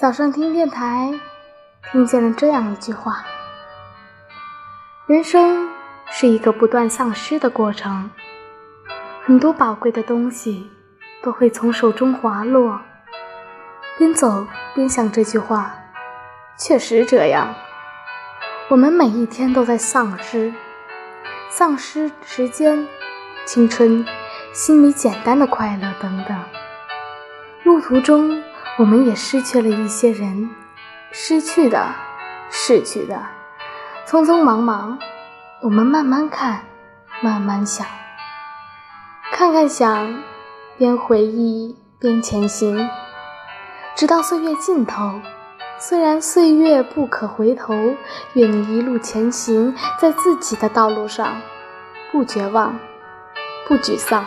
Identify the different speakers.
Speaker 1: 早上听电台，听见了这样一句话：人生是一个不断丧失的过程，很多宝贵的东西都会从手中滑落。边走边想这句话，确实这样。我们每一天都在丧失，丧失时间、青春、心里简单的快乐等等。路途中。我们也失去了一些人，失去的，逝去的，匆匆忙忙。我们慢慢看，慢慢想，看看想，边回忆边前行，直到岁月尽头。虽然岁月不可回头，愿你一路前行在自己的道路上，不绝望，不沮丧。